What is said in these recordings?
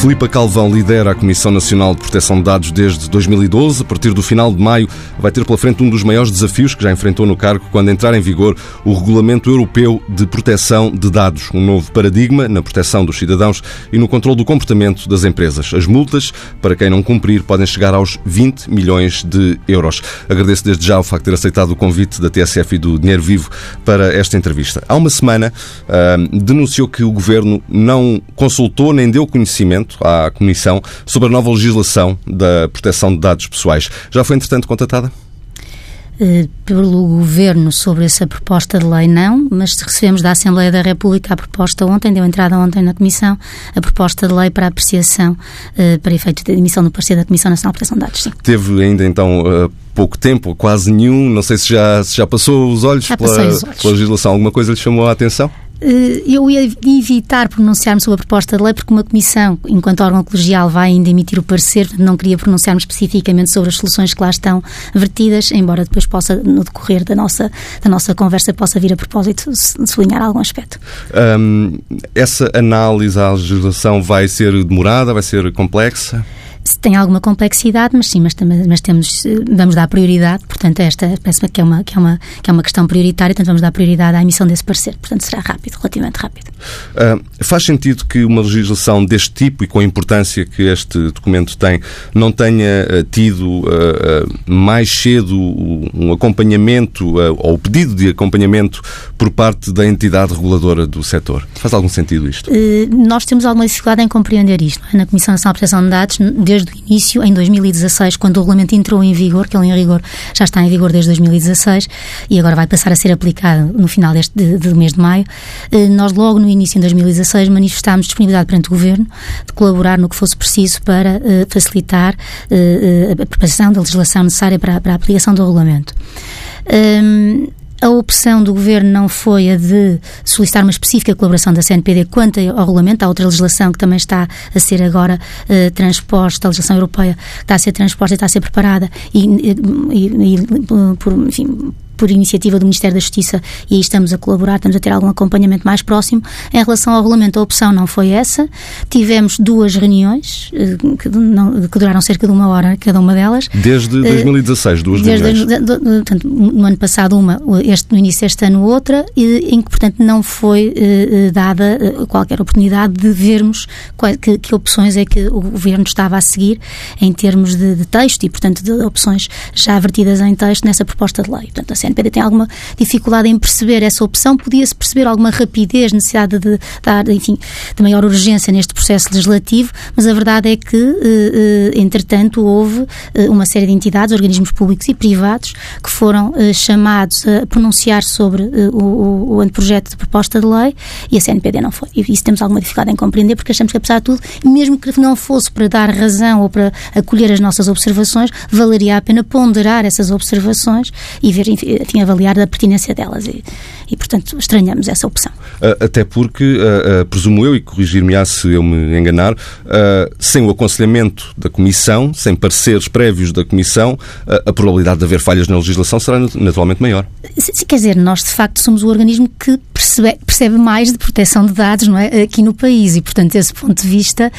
Filipa Calvão lidera a Comissão Nacional de Proteção de Dados desde 2012. A partir do final de maio, vai ter pela frente um dos maiores desafios que já enfrentou no cargo quando entrar em vigor o Regulamento Europeu de Proteção de Dados, um novo paradigma na proteção dos cidadãos e no controle do comportamento das empresas. As multas, para quem não cumprir, podem chegar aos 20 milhões de euros. Agradeço desde já o facto de ter aceitado o convite da TSF e do Dinheiro Vivo para esta entrevista. Há uma semana, uh, denunciou que o Governo não consultou nem deu conhecimento à Comissão sobre a nova legislação da proteção de dados pessoais. Já foi, entretanto, contatada? Eh, pelo Governo sobre essa proposta de lei, não, mas recebemos da Assembleia da República a proposta ontem, deu entrada ontem na Comissão, a proposta de lei para apreciação, eh, para efeito de emissão do parecer da Comissão Nacional de Proteção de Dados. Sim. Teve ainda então eh, pouco tempo, quase nenhum, não sei se já, se já passou os olhos, pela, os olhos pela legislação, alguma coisa lhe chamou a atenção? Eh, eu ia evitar pronunciar-me sobre a proposta de lei porque uma comissão, enquanto órgão colegial, vai ainda emitir o parecer, não queria pronunciar-me especificamente sobre as soluções que lá estão vertidas, embora depois possa, no decorrer da nossa, da nossa conversa, possa vir a propósito sublinhar algum aspecto. Essa análise à legislação vai ser demorada, vai ser complexa? Tem alguma complexidade, mas sim, mas, mas temos, vamos dar prioridade, portanto, esta parece-me que é, uma, que, é uma, que é uma questão prioritária, portanto, vamos dar prioridade à emissão desse parecer, portanto, será rápido, relativamente rápido. Uh, faz sentido que uma legislação deste tipo e com a importância que este documento tem, não tenha uh, tido uh, mais cedo um acompanhamento ou o pedido de acompanhamento por parte da entidade reguladora do setor? Faz algum sentido isto? nós temos alguma dificuldade em compreender isto. É? Na Comissão Nacional de Proteção de Dados, desde o início, em 2016, quando o regulamento entrou em vigor, que ele em rigor já está em vigor desde 2016 e agora vai passar a ser aplicado no final deste de, de mês de maio, eh, nós logo no início, em 2016, manifestámos disponibilidade perante o Governo de colaborar no que fosse preciso para uh, facilitar uh, a preparação da legislação necessária para, para a aplicação do regulamento. Um, a opção do Governo não foi a de solicitar uma específica colaboração da CNPD quanto ao regulamento. Há outra legislação que também está a ser agora uh, transposta, a legislação europeia está a ser transposta e está a ser preparada e, e, e por, enfim, por iniciativa do Ministério da Justiça e aí estamos a colaborar, estamos a ter algum acompanhamento mais próximo. Em relação ao regulamento, a opção não foi essa. Tivemos duas reuniões eh, que, não, que duraram cerca de uma hora cada uma delas. Desde 2016, eh, duas desde, reuniões? De, de, de, portanto, no ano passado uma, este, no início deste ano outra, e, em que, portanto, não foi eh, dada qualquer oportunidade de vermos qual, que, que, opções é que o Governo estava a seguir em termos de, de texto e, portanto, de opções já vertidas em texto nessa proposta de lei. Portanto, a CNPD tem alguma dificuldade em perceber essa opção, podia-se perceber alguma rapidez, necessidade de dar, enfim, de maior urgência neste processo legislativo, mas a verdade é que, eh, eh, entretanto, houve eh, uma série de entidades, organismos públicos e privados que foram chamados a pronunciar sobre o, o anteprojeto de proposta de lei e a CNPD não foi. E isso temos alguma dificuldade em compreender, porque achamos que, apesar de tudo, mesmo que não fosse para dar razão ou para acolher as nossas observações, valeria a pena ponderar essas observações e ver, enfim, enfim, avaliar a pertinência delas. E, e, portanto, estranhamos essa opção. Até porque, uh, uh, presumo eu, e corrigir-me-á se eu me enganar, sem o aconselhamento da Comissão, sem pareceres prévios da Comissão, a probabilidade de haver falhas na legislação será naturalmente maior. Sim, quer dizer, nós de facto somos o organismo que percebe, percebe mais de proteção de dados não é, aqui no país e, portanto, desse ponto de vista,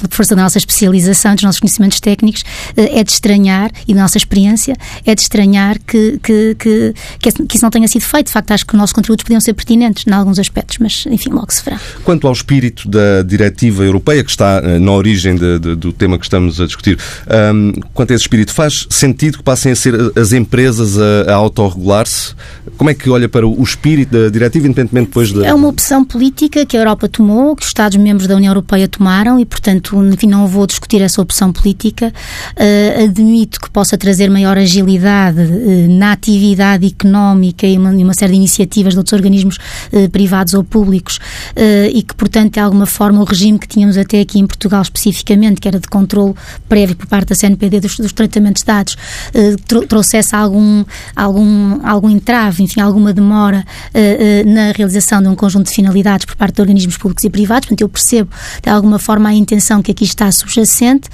por força da nossa especialização, dos nossos conhecimentos técnicos, é de estranhar, e da nossa experiência, é de estranhar que, que, que, que isso não tenha sido feito. De facto, acho que os nossos contributos podiam ser pertinentes em alguns aspectos, mas, enfim, logo se verá. Quanto ao espírito da diretiva europeia, que está eh, na origem de, de, do tema que estamos a discutir, um, quanto a esse espírito, faz sentido que passem a ser as empresas a, a autorregular-se? Como é que olha para o espírito da diretiva, independentemente depois da... É uma opção política que a Europa tomou, que os Estados-membros da União Europeia tomaram e, portanto, enfim, não vou discutir essa opção política. Uh, admito que possa trazer maior agilidade uh, na atividade económica e uma, uma série de iniciativas de outros organismos uh, privados ou públicos e que, portanto, de alguma forma, o regime que tínhamos até aqui em Portugal especificamente, que era de controle prévio por parte da CNPD dos, dos tratamentos de dados, trouxesse algum, algum, algum entrave, enfim, alguma demora na realização de um conjunto de finalidades por parte de organismos públicos e privados. Portanto, eu percebo, de alguma forma, a intenção que aqui está subjacente.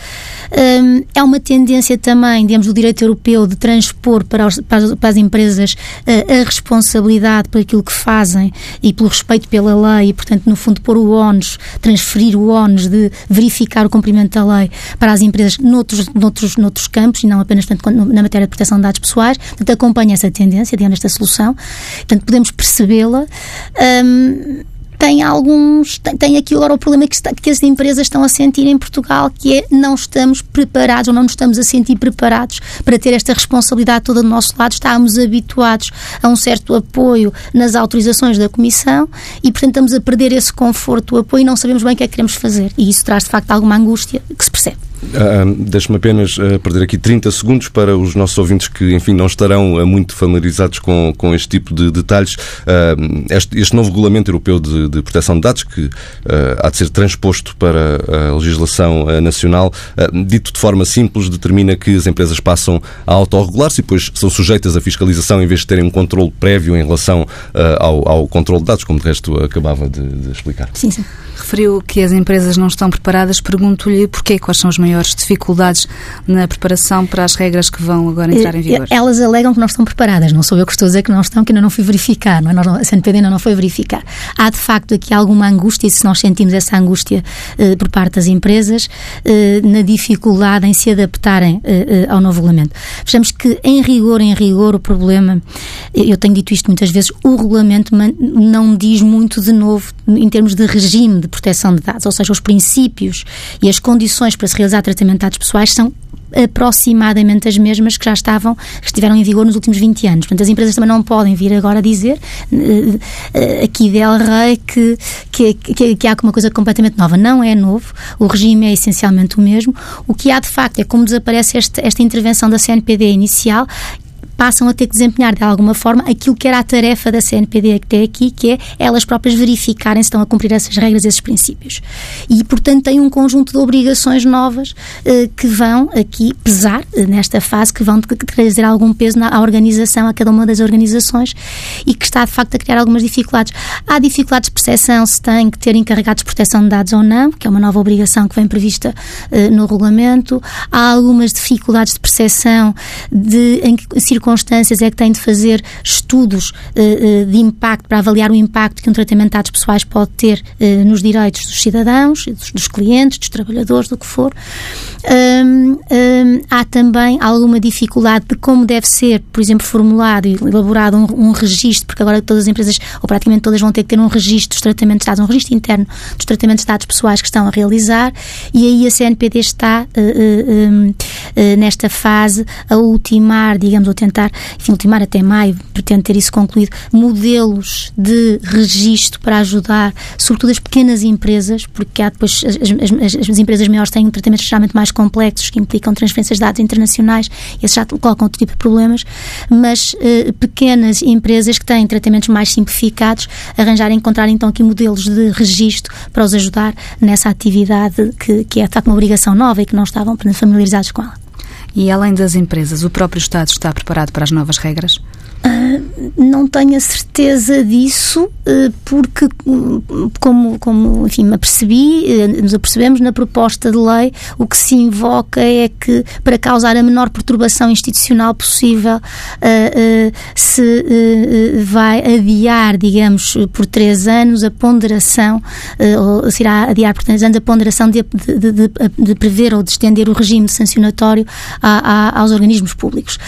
É uma tendência também, digamos, do direito europeu de transpor para, os, para, para as empresas a responsabilidade por aquilo que fazem e pelo respeito pela lei e, portanto, no fundo, pôr o ONUS, transferir o ONUS de verificar o cumprimento da lei para as empresas noutros, noutros, noutros campos e não apenas portanto, na matéria de proteção de dados pessoais. Portanto, acompanha essa tendência, digamos, esta solução. Portanto, podemos percebê-la. Tem alguns. Tem, aqui agora o problema que, está, que as empresas estão a sentir em Portugal, que é não estamos preparados ou não nos estamos a sentir preparados para ter esta responsabilidade toda do nosso lado. Estamos habituados a um certo apoio nas autorizações da Comissão e, portanto, estamos a perder esse conforto, o apoio e não sabemos bem o que é que queremos fazer. E isso traz, de facto, alguma angústia que se percebe. Uh, Deixe-me apenas uh, perder aqui 30 segundos para os nossos ouvintes que, enfim, não estarão uh, muito familiarizados com, com este tipo de detalhes. Este, este, novo regulamento europeu de, de, proteção de dados, que há de ser transposto para a legislação nacional, dito de forma simples, determina que as empresas passam a autorregular-se e depois são sujeitas à fiscalização em vez de terem um controle prévio em relação ao, ao controle de dados, como de resto acabava de, de explicar. Sim, sim. Referiu que as empresas não estão preparadas. Pergunto-lhe porquê, quais são as maiores dificuldades na preparação para as regras que vão agora entrar em vigor? Elas alegam que não estão preparadas. Não sou eu que estou a dizer que não estão, que ainda não fui verificar. Não é? A CNPD ainda não foi verificar. Há, de facto, aqui alguma angústia, e se nós sentimos essa angústia eh, por parte das empresas, eh, na dificuldade em se adaptarem eh, ao novo regulamento. Vejamos que, em rigor, em rigor, o problema, eu tenho dito isto muitas vezes, o regulamento não diz muito de novo em termos de regime de proteção de dados, ou seja, os princípios e as condições para se realizar tratamento de dados pessoais são aproximadamente as mesmas que já estavam, que estiveram em vigor nos últimos 20 anos. Portanto, as empresas também não podem vir agora dizer uh, aqui del Rey que, que, que, que há uma coisa completamente nova. Não é novo, o regime é essencialmente o mesmo. O que há de facto é como desaparece este, esta intervenção da CNPD inicial passam a ter que desempenhar de alguma forma aquilo que era a tarefa da CNPD até aqui, que é elas próprias verificarem se estão a cumprir essas regras, esses princípios. E, portanto, tem um conjunto de obrigações novas eh, que vão aqui pesar eh, nesta fase, que vão trazer algum peso na, à organização, a cada uma das organizações e que está, de facto, a criar algumas dificuldades. Há dificuldades de percepção se tem que ter encarregados de proteção de dados ou não, que é uma nova obrigação que vem prevista eh, no regulamento. Há algumas dificuldades de percepção de em que circunstâncias é que tem de fazer estudos uh, de impacto para avaliar o impacto que um tratamento de dados pessoais pode ter uh, nos direitos dos cidadãos, dos, dos, clientes, dos trabalhadores, do que for. Há também alguma dificuldade de como deve ser, por exemplo, formulado e elaborado um, um registro, porque agora todas as empresas, ou praticamente todas, vão ter que ter um registro dos tratamentos de dados, um registro interno dos tratamentos de dados pessoais que estão a realizar, e aí a CNPD está uh, nesta fase a ultimar, digamos, ou tentar tentar, enfim, ultimar até maio, pretendo ter isso concluído, modelos de registro para ajudar, sobretudo as pequenas empresas, porque há depois as, as, as empresas maiores têm tratamentos geralmente mais complexos que implicam transferências de dados internacionais, esses já colocam outro tipo de problemas, mas eh, pequenas empresas que têm tratamentos mais simplificados arranjarem, encontrar então aqui modelos de registro para os ajudar nessa atividade que, que é uma obrigação nova e que não estavam familiarizados com ela. E além das empresas, o próprio Estado está preparado para as novas regras? Não tenho a certeza disso, uh, porque, como, como enfim, me apercebi, uh, nos apercebemos na proposta de lei, o que se invoca é que, para causar a menor perturbação institucional possível, se vai adiar, digamos, por três anos a ponderação, ou se irá adiar por três anos a ponderação de, de, de, de prever ou de estender o regime sancionatório a, a, aos organismos públicos.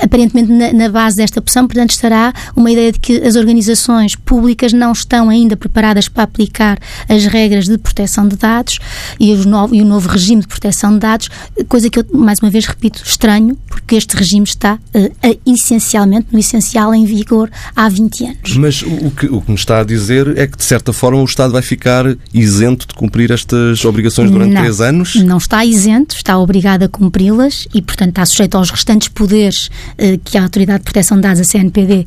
Aparentemente, na, na base desta portanto, estará uma ideia de que as organizações públicas não estão ainda preparadas para aplicar as regras de proteção de dados e, novo, e o novo regime de proteção de dados, coisa que eu, mais uma vez, repito, estranho, porque este regime está uh, essencialmente, no essencial, em vigor há 20 anos. Mas o que, o que me está a dizer é que, de certa forma, o Estado vai ficar isento de cumprir estas obrigações durante não, três anos? Não está isento, está obrigado a cumpri-las e, portanto, está sujeito aos restantes poderes uh, que a Autoridade de Proteção de Dados, a CNP, CMPD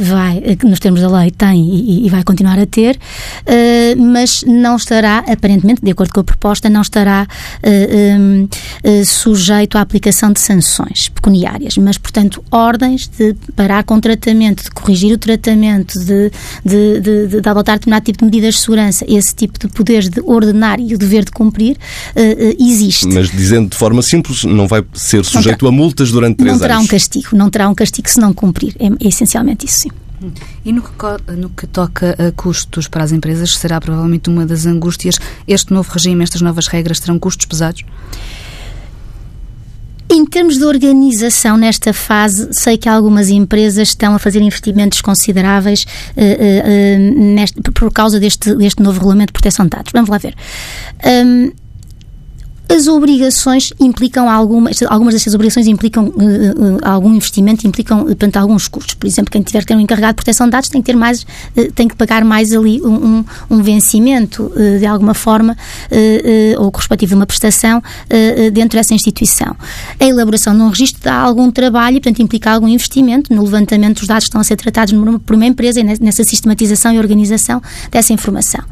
vai, nos termos da lei, tem e, e vai continuar a ter, mas não estará, aparentemente, de acordo com a proposta, não estará sujeito à aplicação de sanções pecuniárias, mas, portanto, ordens de parar com tratamento, de corrigir o tratamento, de, de, de, de adotar determinado tipo de medidas de segurança, esse tipo de poderes de ordenar e o dever de cumprir, existe. Mas dizendo de forma simples, não vai ser sujeito terá, a multas durante três anos. Não terá anos. um castigo, não terá um castigo se não cumprir. É, é essencialmente isso, sim. E no que, no que, toca a custos para as empresas, será provavelmente uma das angústias. Este novo regime, estas novas regras, terão custos pesados? Em termos de organização, nesta fase, sei que algumas empresas estão a fazer investimentos consideráveis uh, uh, neste, por causa deste, deste novo regulamento de proteção de dados. Vamos lá ver. Um, as obrigações implicam algumas, algumas dessas obrigações implicam uh, uh, algum investimento, implicam, portanto, alguns custos. Por exemplo, quem tiver que ter um encarregado de proteção de dados tem que ter mais, uh, tem que pagar mais ali um, um vencimento, de alguma forma, ou correspectivo a uma prestação dentro dessa instituição. A elaboração de um registro dá algum trabalho e, portanto, implica algum investimento no levantamento dos dados que estão a ser tratados por uma empresa e nessa sistematização e organização dessa informação.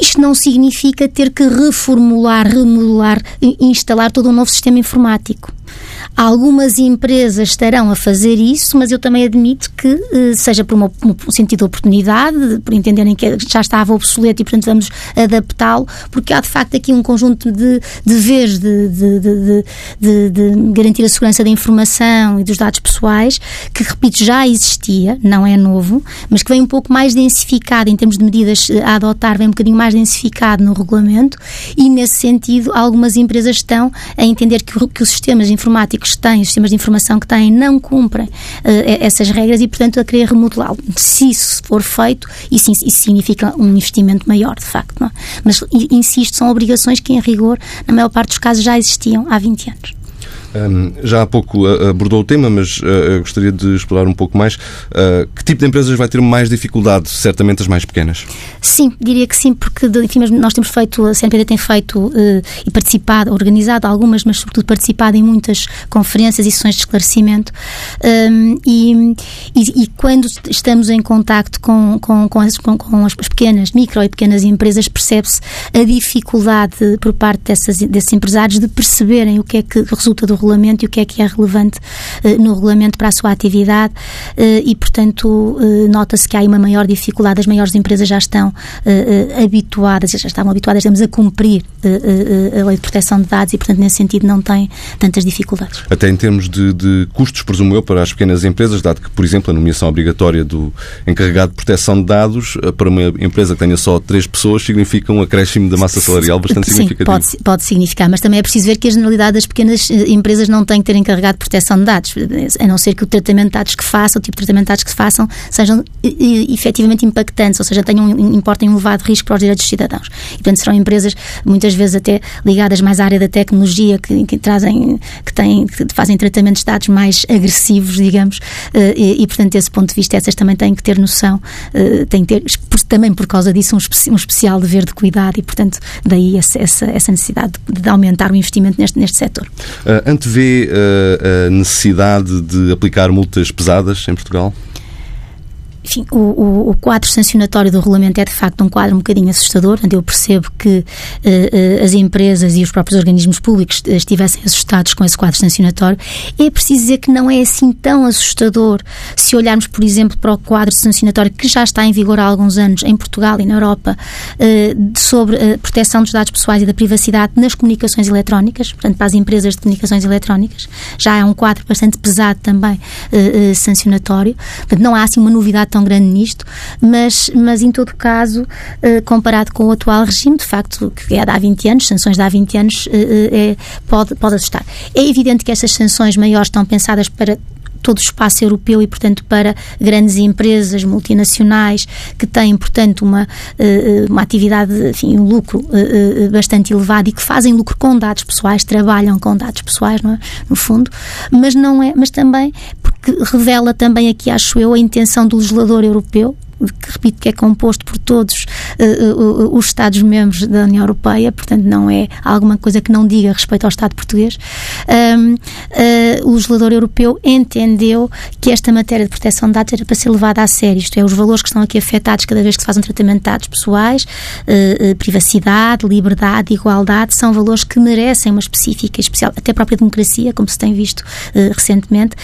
Isto não significa ter que reformular, remodelar, instalar todo um novo sistema informático. Algumas empresas estarão a fazer isso, mas eu também admito que, eh, seja por um sentido de oportunidade, por entenderem que já estava obsoleto e, portanto, vamos adaptá-lo, porque há de facto aqui um conjunto de deveres de, de, de, de, garantir a segurança da informação e dos dados pessoais, que, repito, já existia, não é novo, mas que vem um pouco mais densificado em termos de medidas a adotar, vem um bocadinho mais densificado no regulamento e, nesse sentido, algumas empresas estão a entender que, que os sistemas informáticos que têm, os sistemas de informação que têm, não cumprem uh, essas regras e, portanto, a querer remodelá-lo. Se isso for feito, isso, isso, significa um investimento maior, de facto. Não? É? Mas, insisto, são obrigações que, em rigor, na maior parte dos casos, já existiam há 20 anos. Um, já há pouco uh, abordou o tema, mas uh, gostaria de explorar um pouco mais. Uh, que tipo de empresas vai ter mais dificuldade? Certamente as mais pequenas. Sim, diria que sim, porque enfim, nós temos feito, a CNPD tem feito e participado, organizado algumas, mas sobretudo participado em muitas conferências e sessões de esclarecimento. Um, e, e, e, quando estamos em contacto com, com, com, as, com, com as pequenas, micro e pequenas empresas, percebe-se a dificuldade por parte dessas, desses empresários de perceberem o que é que resulta do regulamento e o que é que é relevante uh, no regulamento para a sua atividade uh, e, portanto, uh, nota-se que há uma maior dificuldade. As maiores empresas já estão habituadas, já estavam habituadas, digamos, a cumprir a lei de proteção de dados e, portanto, nesse sentido, não têm tantas dificuldades. Até em termos de, de custos, presumo eu, para as pequenas empresas, dado que, por exemplo, a nomeação obrigatória do encarregado de proteção de dados para uma empresa que tenha só três pessoas significa um acréscimo da massa salarial bastante Sim, significativo. Pode, pode significar, mas também é preciso ver que a generalidade das pequenas empresas empresas não têm que ter encarregado de proteção de dados, a não ser que o tratamento de dados que façam, o tipo de tratamento de dados que façam, sejam efetivamente impactantes, ou seja, tenham, importem um elevado risco para os direitos dos cidadãos. E, portanto, serão empresas, muitas vezes até ligadas mais à área da tecnologia, que, que trazem, que, têm, que fazem tratamentos de dados mais agressivos, digamos, eh, e, e, portanto, desse ponto de vista, essas também têm que ter noção, eh, têm que ter, também por causa disso, um, um especial dever de cuidado e, portanto, daí essa, essa, essa necessidade de, de, aumentar o investimento neste, neste setor. Uh, antevê uh, a necessidade de aplicar multas pesadas em Portugal? Enfim, o, o, o, quadro sancionatório do regulamento é de facto um quadro um bocadinho assustador. Eu percebo que uh, uh, as empresas e os próprios organismos públicos estivessem assustados com esse quadro sancionatório. É preciso dizer que não é assim tão assustador se olharmos, por exemplo, para o quadro sancionatório que já está em vigor há alguns anos em Portugal e na Europa sobre a proteção dos dados pessoais e da privacidade nas comunicações eletrónicas, portanto, para as empresas de comunicações eletrónicas. Já é um quadro bastante pesado também sancionatório. Portanto, não há assim uma novidade tão grande nisto, mas, mas em todo caso, eh, comparado com o atual regime, de facto, que é de há 20 anos, sanções de há 20 anos, eh, eh, é, pode, pode assustar. É evidente que estas sanções maiores estão pensadas para todo o espaço europeu e, portanto, para grandes empresas multinacionais que têm, portanto, uma, uma atividade, enfim, um lucro bastante elevado e que fazem lucro com dados pessoais, trabalham com dados pessoais, é? no fundo, mas não é, mas também porque revela também aqui, acho eu, a intenção do legislador europeu que repito que é composto por todos uh, os Estados-membros da União Europeia, portanto não é alguma coisa que não diga respeito ao Estado português, um, uh, o legislador europeu entendeu que esta matéria de proteção de dados era para ser levada a sério, isto é, os valores que estão aqui afetados cada vez que se faz um tratamento de dados pessoais, privacidade, liberdade, igualdade, são valores que merecem uma específica, especial, até a própria democracia, como se tem visto recentemente,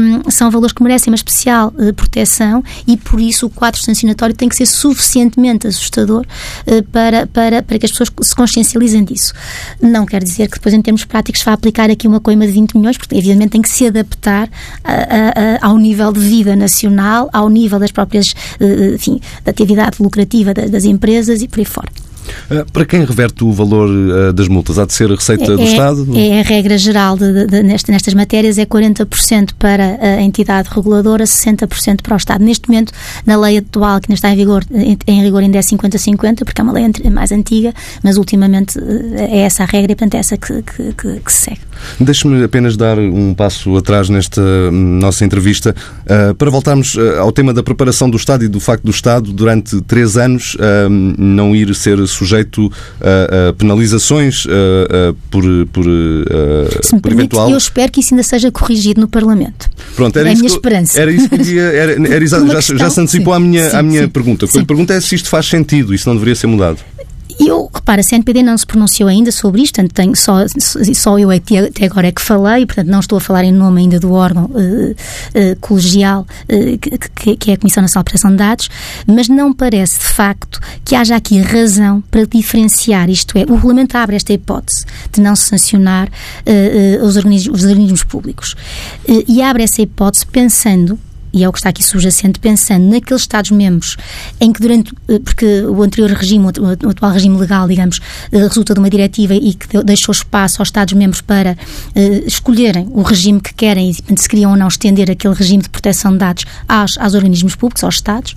um, são valores que merecem uma especial proteção e por isso o quadro sancionatório tem que ser suficientemente assustador uh, para, para, para que as pessoas se consciencializem disso. Não quer dizer que depois, em termos práticos, vá aplicar aqui uma coima de 20 milhões, porque evidentemente tem que se adaptar a, a, a, ao nível de vida nacional, ao nível das próprias, uh, enfim, da atividade lucrativa das, das empresas e por aí fora. Eh, para quem reverte o valor eh, das multas? Há de ser a receita é, do Estado? É a regra geral de, de, de, nestas matérias, é 40% para a entidade reguladora, 60% para o Estado. Neste momento, na lei atual, que ainda está em vigor, em rigor ainda é 50-50, porque é uma lei mais antiga, mas ultimamente eh, é essa a regra e, portanto, é essa que, que, que, que se segue. Deixe-me apenas dar um passo atrás nesta hum, nossa entrevista uh, para voltarmos ao tema da preparação do Estado e do facto do Estado, durante três anos, uh, não ir ser sujeito a, a penalizações por, por, Se me por permite, eventual... Eu espero que isso ainda seja corrigido no Parlamento. Pronto, era é a minha que, esperança. Era isso que eu ia, era, era já, questão, já, se antecipou sim, à minha, sim, à minha sim, pergunta. A pergunta é se isto faz sentido, isso não deveria ser mudado. Eu, repara, a CNPD não se pronunciou ainda sobre isto, portanto, tenho, só, só eu até agora é que falei, portanto, não estou a falar em nome ainda do órgão uh, uh, colegial uh, que, que, é a Comissão Nacional de Proteção de Dados, mas não parece, de facto, que haja aqui razão para diferenciar, isto é, o regulamento abre esta hipótese de não se sancionar os organismos, os, organismos, públicos. e abre essa hipótese pensando e é o que está aqui subjacente, pensando naqueles Estados-membros em que durante, eh, porque o anterior regime, o atual regime legal, digamos, eh, resulta de uma diretiva e que deixou espaço aos Estados-membros para uh, escolherem o regime que querem e se queriam ou não estender aquele regime de proteção de dados aos, aos organismos públicos, aos Estados.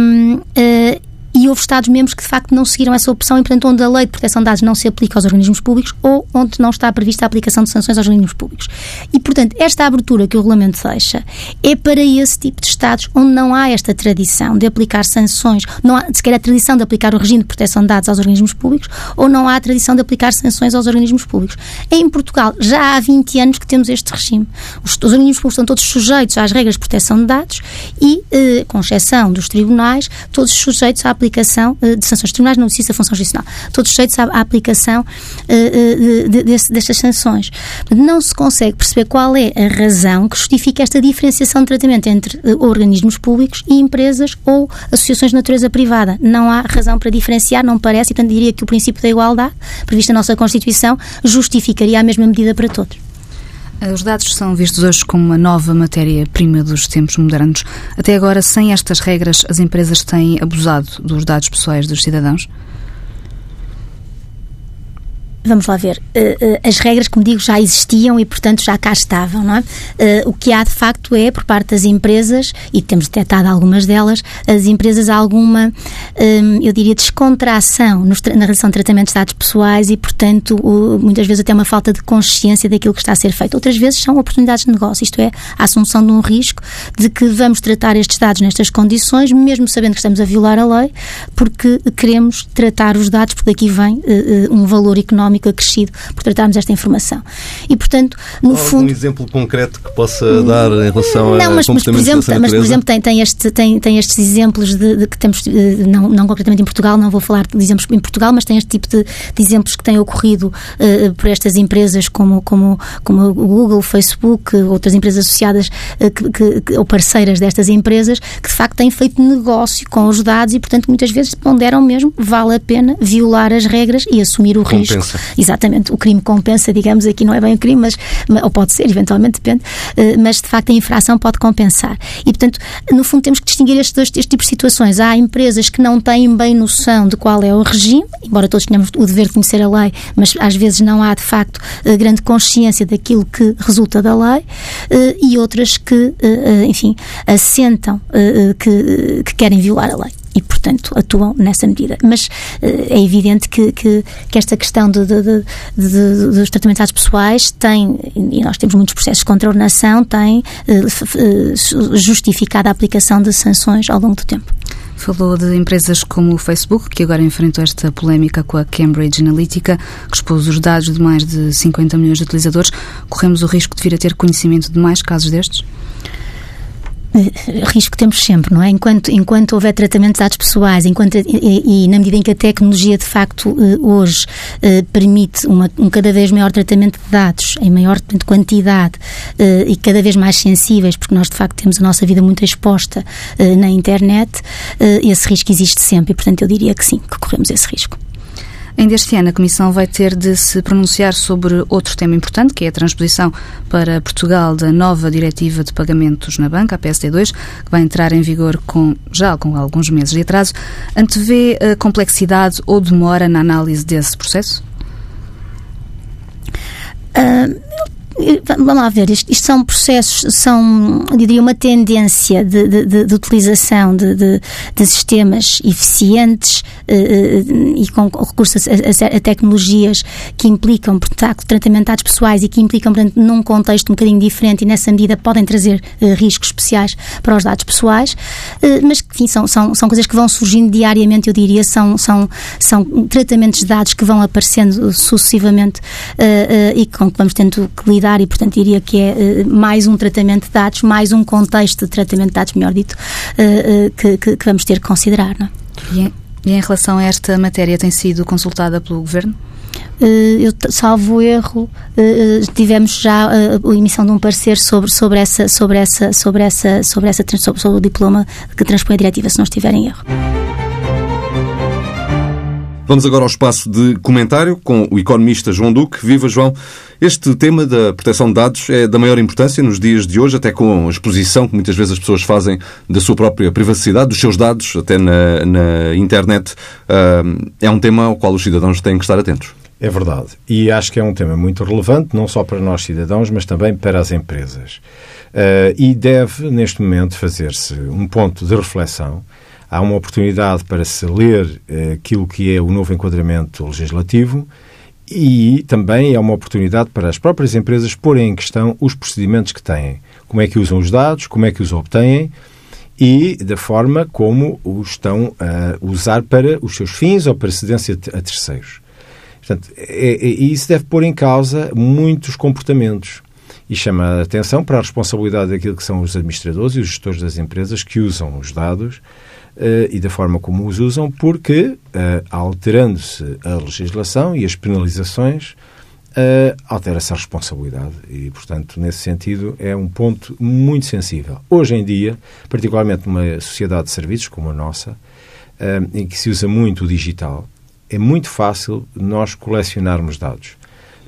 Um, uh, e houve Estados-membros que de facto não seguiram essa opção e, portanto, onde a lei de proteção de dados não se aplica aos organismos públicos ou onde não está prevista a aplicação de sanções aos organismos públicos. E, portanto, esta abertura que o regulamento deixa é para esse tipo de Estados onde não há esta tradição de aplicar sanções, não há sequer a tradição de aplicar o regime de proteção de dados aos organismos públicos ou não há a tradição de aplicar sanções aos organismos públicos. Em Portugal, já há 20 anos que temos este regime. Os, os organismos públicos estão todos sujeitos às regras de proteção de dados e, eh, com exceção dos tribunais, todos sujeitos à aplicação uh, de sanções. Tribunais não existe a função jurisdicional. Todos sujeitos à, à aplicação de, de, destas sanções. Não se consegue perceber qual é a razão que justifica esta diferenciação de tratamento entre organismos públicos e empresas ou associações de natureza privada. Não há razão para diferenciar, não parece, e portanto diria que o princípio da igualdade, previsto na nossa Constituição, justificaria a mesma medida para todos. Eh, os dados são vistos hoje como uma nova matéria-prima dos tempos modernos. Até agora, sem estas regras, as empresas têm abusado dos dados pessoais dos cidadãos? Vamos lá ver. Uh, uh, as regras, como digo, já existiam e, portanto, já cá estavam, não é? Uh, o que há, de facto, é, por parte das empresas, e temos detectado algumas delas, as empresas alguma, um, eu diria, descontração na relação de tratamentos de dados pessoais e, portanto, muitas vezes até uma falta de consciência daquilo que está a ser feito. Outras vezes são oportunidades de negócio, isto é, a assunção de um risco de que vamos tratar estes dados nestas condições, mesmo sabendo que estamos a violar a lei, porque queremos tratar os dados, porque daqui vem um valor económico económico acrescido por tratarmos esta informação. E, portanto, no Algum fundo... Um exemplo concreto que possa dar em relação não, a mas, mas por exemplo, mas, por exemplo tem, tem, este, tem, tem estes exemplos de, de que temos, não, não concretamente em Portugal, não vou falar de exemplos em Portugal, mas tem este tipo de, de exemplos que têm ocorrido uh, por estas empresas como, como, como o Google, o Facebook, outras empresas associadas uh, que, que, ou parceiras destas empresas, que de facto têm feito negócio com os dados e, portanto, muitas vezes ponderam mesmo, vale a pena violar as regras e assumir o Compensa. risco Exatamente, o crime compensa, digamos, aqui não é bem o crime, mas, ou pode ser, eventualmente depende, eh, mas de facto a infração pode compensar. E portanto, no fundo, temos que distinguir estes dois estes tipos de situações. Há empresas que não têm bem noção de qual é o regime, embora todos tenhamos o dever de conhecer a lei, mas às vezes não há de facto eh, grande consciência daquilo que resulta da lei, eh, e outras que, enfim, assentam que, que querem violar a lei e, portanto, atuam nessa medida. Mas uh, é evidente que, que, que, esta questão de, de, de, dos tratamentos pessoais tem, e nós temos muitos processos contra a ordenação, tem uh, justificado a aplicação de sanções ao longo do tempo. Falou de empresas como o Facebook, que agora enfrentou esta polémica com a Cambridge Analytica, que expôs os dados de mais de 50 milhões de utilizadores. Corremos o risco de vir a ter conhecimento de mais casos destes? Eh, risco temos sempre, não é? Enquanto, enquanto houver tratamento de dados pessoais, enquanto, e, e, na medida em que a tecnologia de facto eh, hoje eh, permite uma, um cada vez maior tratamento de dados, em maior quantidade e cada vez mais sensíveis, porque nós de facto temos a nossa vida muito exposta na internet, esse risco existe sempre e, portanto, eu diria que sim, que corremos esse risco. Ainda este ano, a Comissão vai ter de se pronunciar sobre outro tema importante, que é a transposição para Portugal da nova Diretiva de Pagamentos na Banca, a PSD2, que vai entrar em vigor com, já com alguns meses de atraso. Antevê a complexidade ou demora na análise desse processo? Uh, vamos lá ver, isto, isto, são processos, são, diria, uma tendência de, de, de, de utilização de, sistemas eficientes uh, e com recurso a, a, a, tecnologias que implicam, portanto, tratamento de dados pessoais e que implicam, portanto, num contexto um bocadinho diferente e nessa medida podem trazer uh, riscos especiais para os dados pessoais, mas, enfim, são, são, são coisas que vão surgindo diariamente, eu diria, são, são, são tratamentos de dados que vão aparecendo sucessivamente e com que vamos tendo que lidar e, portanto, diria que é uh, mais um tratamento de dados, mais um contexto de tratamento de dados, melhor dito, uh, uh, que, que, que, vamos ter que considerar. Não é? e, em, e em relação a esta matéria, tem sido consultada pelo Governo? eu salvo erro tivemos já a emissão de um parecer sobre sobre essa sobre essa sobre essa sobre essa sobre, sobre o diploma que transpõe a diretiva se não estiver em erro. Vamos agora ao espaço de comentário com o economista João Duque. Viva, João! Este tema da proteção de dados é da maior importância nos dias de hoje, até com a exposição que muitas vezes as pessoas fazem da sua própria privacidade, dos seus dados, até na, na internet. Uh, é um tema ao qual os cidadãos têm que estar atentos. É verdade. E acho que é um tema muito relevante, não só para nós cidadãos, mas também para as empresas. Uh, e deve, neste momento, fazer-se um ponto de reflexão há uma oportunidade para se ler eh, aquilo que é o novo enquadramento legislativo e também é uma oportunidade para as próprias empresas porem em questão os procedimentos que têm. Como é que usam os dados, como é que os obtêm e da forma como os estão a usar para os seus fins ou para cedência a terceiros. Portanto, é, é, isso deve pôr em causa muitos comportamentos e chama a atenção para a responsabilidade daquilo que são os administradores e os gestores das empresas que usam os dados e da forma como os usam, porque, uh, alterando-se a legislação e as penalizações, uh, altera-se a responsabilidade. E, portanto, nesse sentido, é um ponto muito sensível. Hoje em dia, particularmente numa sociedade de serviços como a nossa, em que se usa muito o digital, é muito fácil nós colecionarmos dados.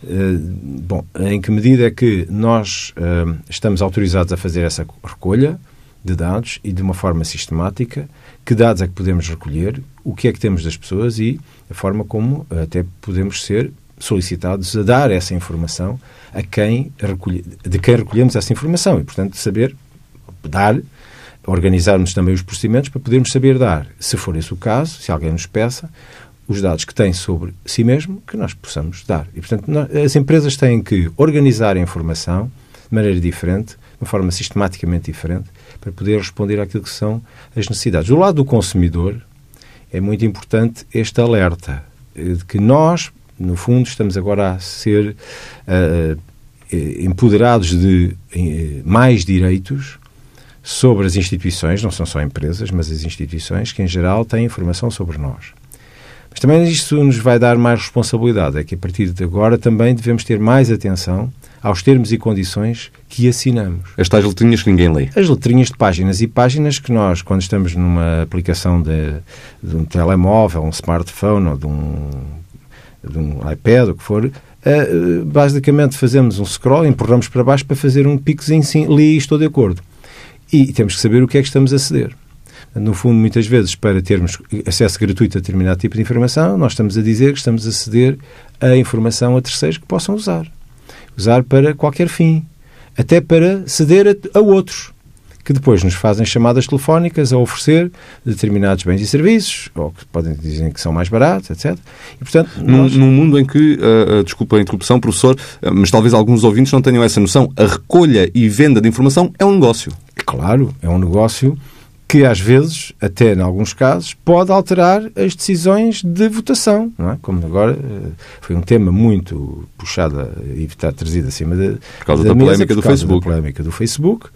Uh, bom, em que medida é que nós uh, estamos autorizados a fazer essa recolha de dados e de uma forma sistemática que dados é que podemos recolher, o que é que temos das pessoas e a forma como até podemos ser solicitados a dar essa informação a quem recolhe, de quem recolhemos essa informação e, portanto, saber dar, organizarmos também os procedimentos para podermos saber dar, se for esse o caso, se alguém nos peça, os dados que têm sobre si mesmo, que nós possamos dar. E, portanto, nós, as empresas têm que organizar a informação de maneira diferente, de uma forma sistematicamente diferente, para poder responder àquilo que são as necessidades. Do lado do consumidor, é muito importante este alerta eh, de que nós, no fundo, estamos agora a ser uh, empoderados de uh, mais direitos sobre as instituições, não são só empresas, mas as instituições que, em geral, têm informação sobre nós. Mas também isto nos vai dar mais responsabilidade, é que a partir de agora também devemos ter mais atenção aos termos e condições que assinamos. As tais letrinhas que ninguém lê. As letrinhas de páginas e páginas que nós, quando estamos numa aplicação de, de um telemóvel, um smartphone ou de um, de um iPad, o que for, uh, basicamente fazemos um scroll, empurramos para baixo para fazer um picozinho, sim, li e estou de acordo. E temos que saber o que é que estamos a ceder. No fundo, muitas vezes, para termos acesso gratuito a determinado tipo de informação, nós estamos a dizer que estamos a ceder a informação a terceiros que possam usar usar para qualquer fim, até para ceder a, a outros que depois nos fazem chamadas telefónicas a oferecer determinados bens e serviços, ou que podem dizer que são mais baratos, etc. E, portanto, nós... num, num, mundo em que, uh, uh, desculpa a interrupção, professor, uh, mas talvez alguns ouvintes não tenham essa noção, a recolha e venda de informação é um negócio. Claro, é um negócio que às vezes, até em alguns casos, pode alterar as decisões de votação, é? Como agora eh, foi um tema muito puxado e está trazido acima da, por causa da, da mesa, polémica do Facebook. Da polémica do Facebook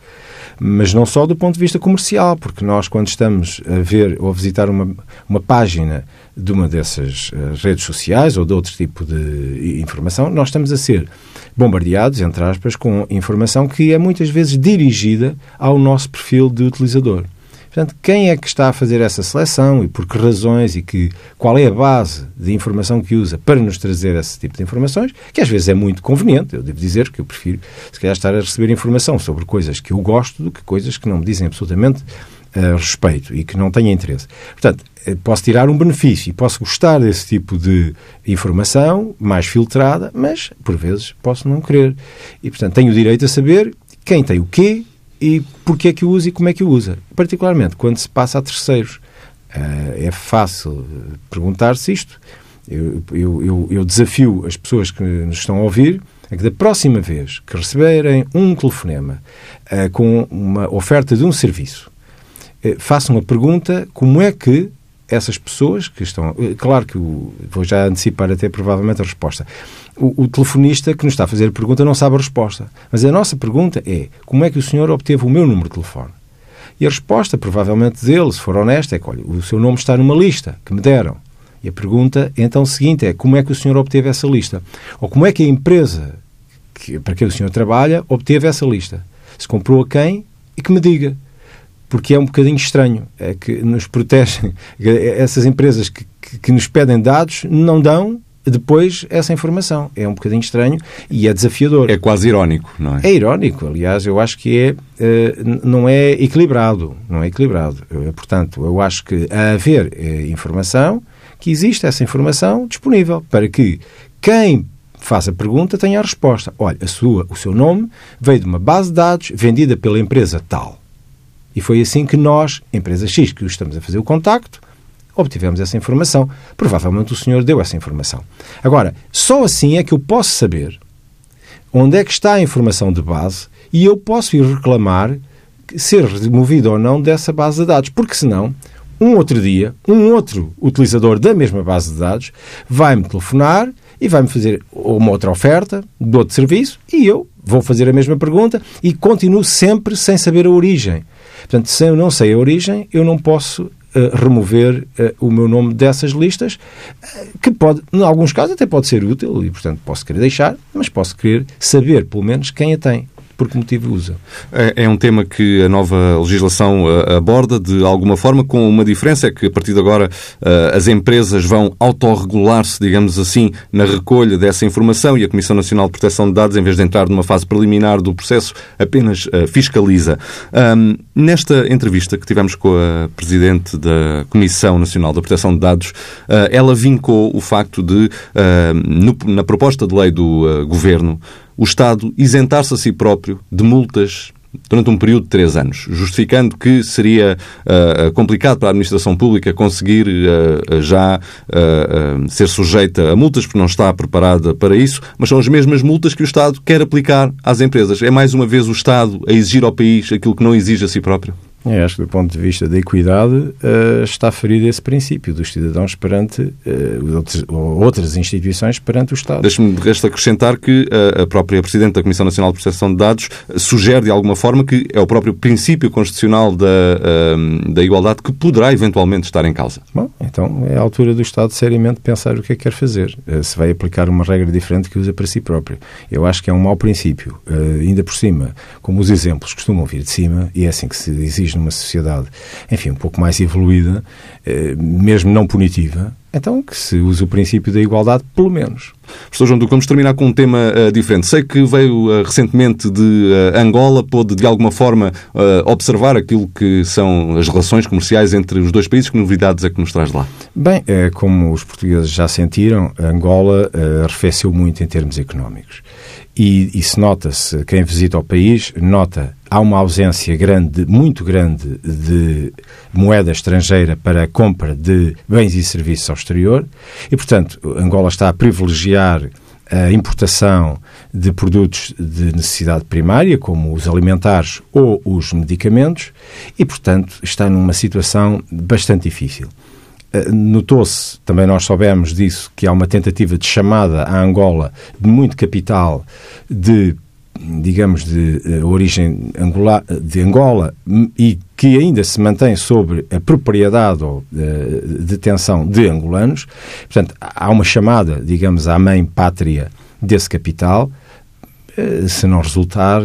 mas não só do ponto de vista comercial, porque nós, quando estamos a ver ou a visitar uma, uma página de uma dessas uh, redes sociais ou de outro tipo de informação, nós estamos a ser bombardeados, entre aspas, com informação que é muitas vezes dirigida ao nosso perfil de utilizador. Portanto, quem é que está a fazer essa seleção e por que razões e que, qual é a base de informação que usa para nos trazer esse tipo de informações, que às vezes é muito conveniente. Eu devo dizer que eu prefiro, se calhar, estar a receber informação sobre coisas que eu gosto do que coisas que não me dizem absolutamente uh, respeito e que não tenho interesse. Portanto, eh, posso tirar um benefício e posso gostar desse tipo de informação mais filtrada, mas, por vezes, posso não querer. E, portanto, tenho o direito a saber quem tem o quê e porquê é que o usa e como é que o usa. Particularmente quando se passa a terceiros. Uh, é fácil perguntar-se isto. Eu, eu, eu, eu, desafio as pessoas que nos estão a ouvir a que da próxima vez que receberem um telefonema uh, com uma oferta de um serviço, uh, façam a pergunta como é que essas pessoas que estão. Claro que vou já antecipar até provavelmente a resposta o, o, telefonista que nos está a fazer a pergunta não sabe a resposta. Mas a nossa pergunta é: como é que o senhor obteve o meu número de telefone? E a resposta, provavelmente dele, se for honesta, é que olha, o seu nome está numa lista que me deram. E a pergunta, então, seguinte é: como é que o senhor obteve essa lista? Ou como é que a empresa que, para que o senhor trabalha obteve essa lista? Se comprou a quem e que me diga. Porque é um bocadinho estranho. É que nos protegem. Essas empresas que, que, que nos pedem dados não dão depois essa informação. É um bocadinho estranho e é desafiador. É quase irónico, não é? É irónico, aliás, eu acho que é, uh, não é equilibrado, não é equilibrado. Uh, portanto, eu acho que a haver uh, informação, que existe essa informação disponível para que quem faz a pergunta tenha a resposta. Olha, a sua, o seu nome veio de uma base de dados vendida pela empresa tal. E foi assim que nós, empresa X, que estamos a fazer o contacto, obtivemos essa informação. Provavelmente o senhor deu essa informação. Agora, só assim é que eu posso saber onde é que está a informação de base e eu posso ir reclamar ser removido ou não dessa base de dados, porque senão um outro dia, um outro utilizador da mesma base de dados vai-me telefonar e vai-me fazer uma outra oferta de outro serviço e eu vou fazer a mesma pergunta e continuo sempre sem saber a origem. Portanto, se eu não sei a origem, eu não posso remover uh, o meu nome dessas listas, uh, que pode, em alguns casos, até pode ser útil e, portanto, posso querer deixar, mas posso querer saber, pelo menos, quem a tem por que motivo usa. É, é um tema que a nova legislação uh, aborda de alguma forma, com uma diferença, é que a partir de agora uh, as empresas vão autorregular-se, digamos assim, na recolha dessa informação e a Comissão Nacional de Proteção de Dados, em vez de entrar numa fase preliminar do processo, apenas uh, fiscaliza. Um, nesta entrevista que tivemos com a Presidente da Comissão Nacional da Proteção de Dados, ela vincou o facto de, na proposta de lei do Governo, o Estado isentar-se a si próprio de multas durante um período de três anos, justificando que seria uh, complicado para a administração pública conseguir uh, já uh, ser sujeita a multas porque não está preparada para isso, mas são as mesmas multas que o Estado quer aplicar às empresas. É mais uma vez o Estado a exigir ao país aquilo que não exige a si próprio? É, acho que do ponto de vista da equidade uh, está ferido esse princípio dos cidadãos perante uh, outros, outras instituições perante o Estado. Deixe-me de resto acrescentar que uh, a própria Presidente da Comissão Nacional de Proteção de Dados sugere de alguma forma que é o próprio princípio constitucional da, da igualdade que poderá eventualmente estar em causa. Bom, então é a altura do Estado seriamente pensar o que é que quer fazer. se vai aplicar uma regra diferente que usa para si próprio. Eu acho que é um mau princípio. ainda por cima, como os exemplos costumam vir de cima, e é assim que se exige numa sociedade, enfim, um pouco mais evoluída, eh, mesmo não punitiva, então que se use o princípio da igualdade, pelo menos. Professor João Duque, vamos terminar com um tema uh, diferente. Sei que veio uh, recentemente de uh, Angola, pôde de alguma forma observar aquilo que são as relações comerciais entre os dois países. Que novidades é que nos traz lá? Bem, como os portugueses já sentiram, Angola arrefeceu muito em termos económicos. E, e se nota-se, quem visita o país, nota há uma ausência grande, muito grande, de moeda estrangeira para a compra de bens e serviços ao exterior e, portanto, Angola está a privilegiar a importação de produtos de necessidade primária, como os alimentares ou os medicamentos, e, portanto, está numa situação bastante difícil. Eh, notou-se, também nós soubemos disso, que há uma tentativa de chamada à Angola de muito capital de digamos, de uh, origem Angola, de Angola e que ainda se mantém sobre a propriedade ou uh, detenção de angolanos. Portanto, há uma chamada, digamos, à mãe pátria desse capital. Uh, se não resultar,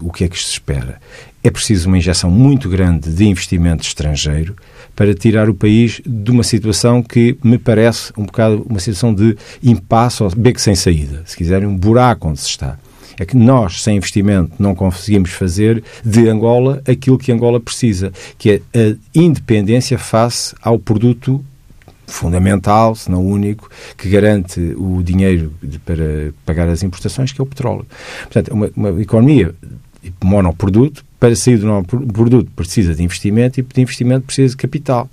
o que é que se espera? É preciso uma injeção muito grande de investimento estrangeiro para tirar o país de uma situação que me parece um bocado uma situação de impasse ou beco sem saída. Se quiserem, um buraco onde se está. É que nós, sem investimento, não conseguimos fazer de Angola aquilo que Angola precisa, que é a independência face ao produto fundamental, se não único, que garante o dinheiro para pagar as importações, que é o petróleo. Portanto, uma, uma economia monoproduto para sair do novo produto precisa de investimento e de investimento precisa de capital.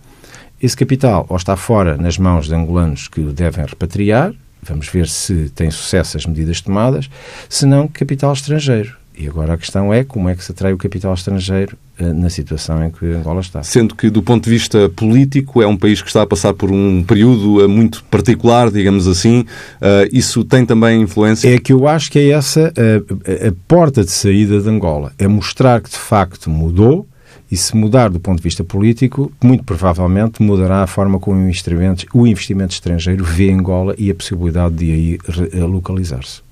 Esse capital ou está fora nas mãos de angolanos que o devem repatriar, vamos ver se tem sucesso as medidas tomadas, se não capital estrangeiro. E agora a questão é como é que se atrai o capital estrangeiro uh, na situação em que Angola está. Sendo que, do ponto de vista político, é um país que está a passar por um período uh, muito particular, digamos assim. Uh, isso tem também influência? É que eu acho que é essa a, a porta de saída de Angola. É mostrar que, de facto, mudou e se mudar do ponto de vista político, muito provavelmente mudará a forma como o investimento, estrangeiro vê Angola e a possibilidade de aí localizar-se.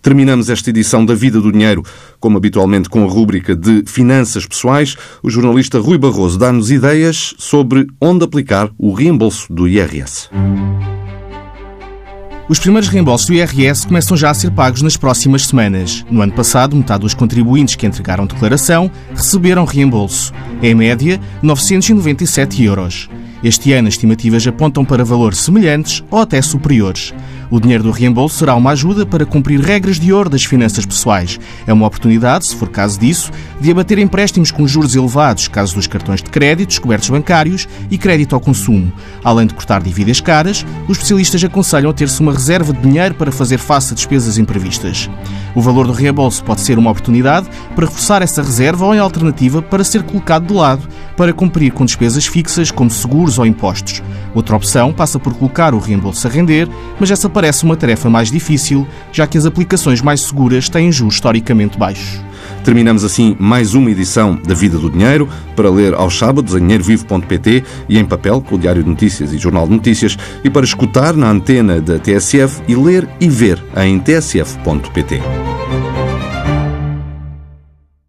Terminamos esta edição da Vida do Dinheiro, como habitualmente com a rúbrica de Finanças Pessoais. O jornalista Rui Barroso dá-nos ideias sobre onde aplicar o reembolso do IRS. Os primeiros reembolsos do IRS começam já a ser pagos nas próximas semanas. No ano passado, metade dos contribuintes que entregaram declaração receberam reembolso. Em média, 997 euros. Este ano, as estimativas apontam para valores semelhantes ou até superiores. O dinheiro do reembolso será uma ajuda para cumprir regras de ouro das finanças pessoais. É uma oportunidade, se for caso disso, de abater empréstimos com juros elevados, caso dos cartões de crédito, descobertos bancários e crédito ao consumo. Além de cortar dívidas caras, os especialistas aconselham a ter-se uma reserva de dinheiro para fazer face a despesas imprevistas. O valor do reembolso pode ser uma oportunidade para reforçar essa reserva ou, em alternativa, para ser colocado de lado para cumprir com despesas fixas como seguros ou impostos. Outra opção passa por colocar o reembolso a render, mas essa parece uma tarefa mais difícil, já que as aplicações mais seguras têm juros historicamente baixos. Terminamos assim mais uma edição da Vida do Dinheiro, para ler aos sábados em dinheirovivo.pt e em papel com o Diário de Notícias e Jornal de Notícias e para escutar na antena da TSF e ler e ver em tsf.pt.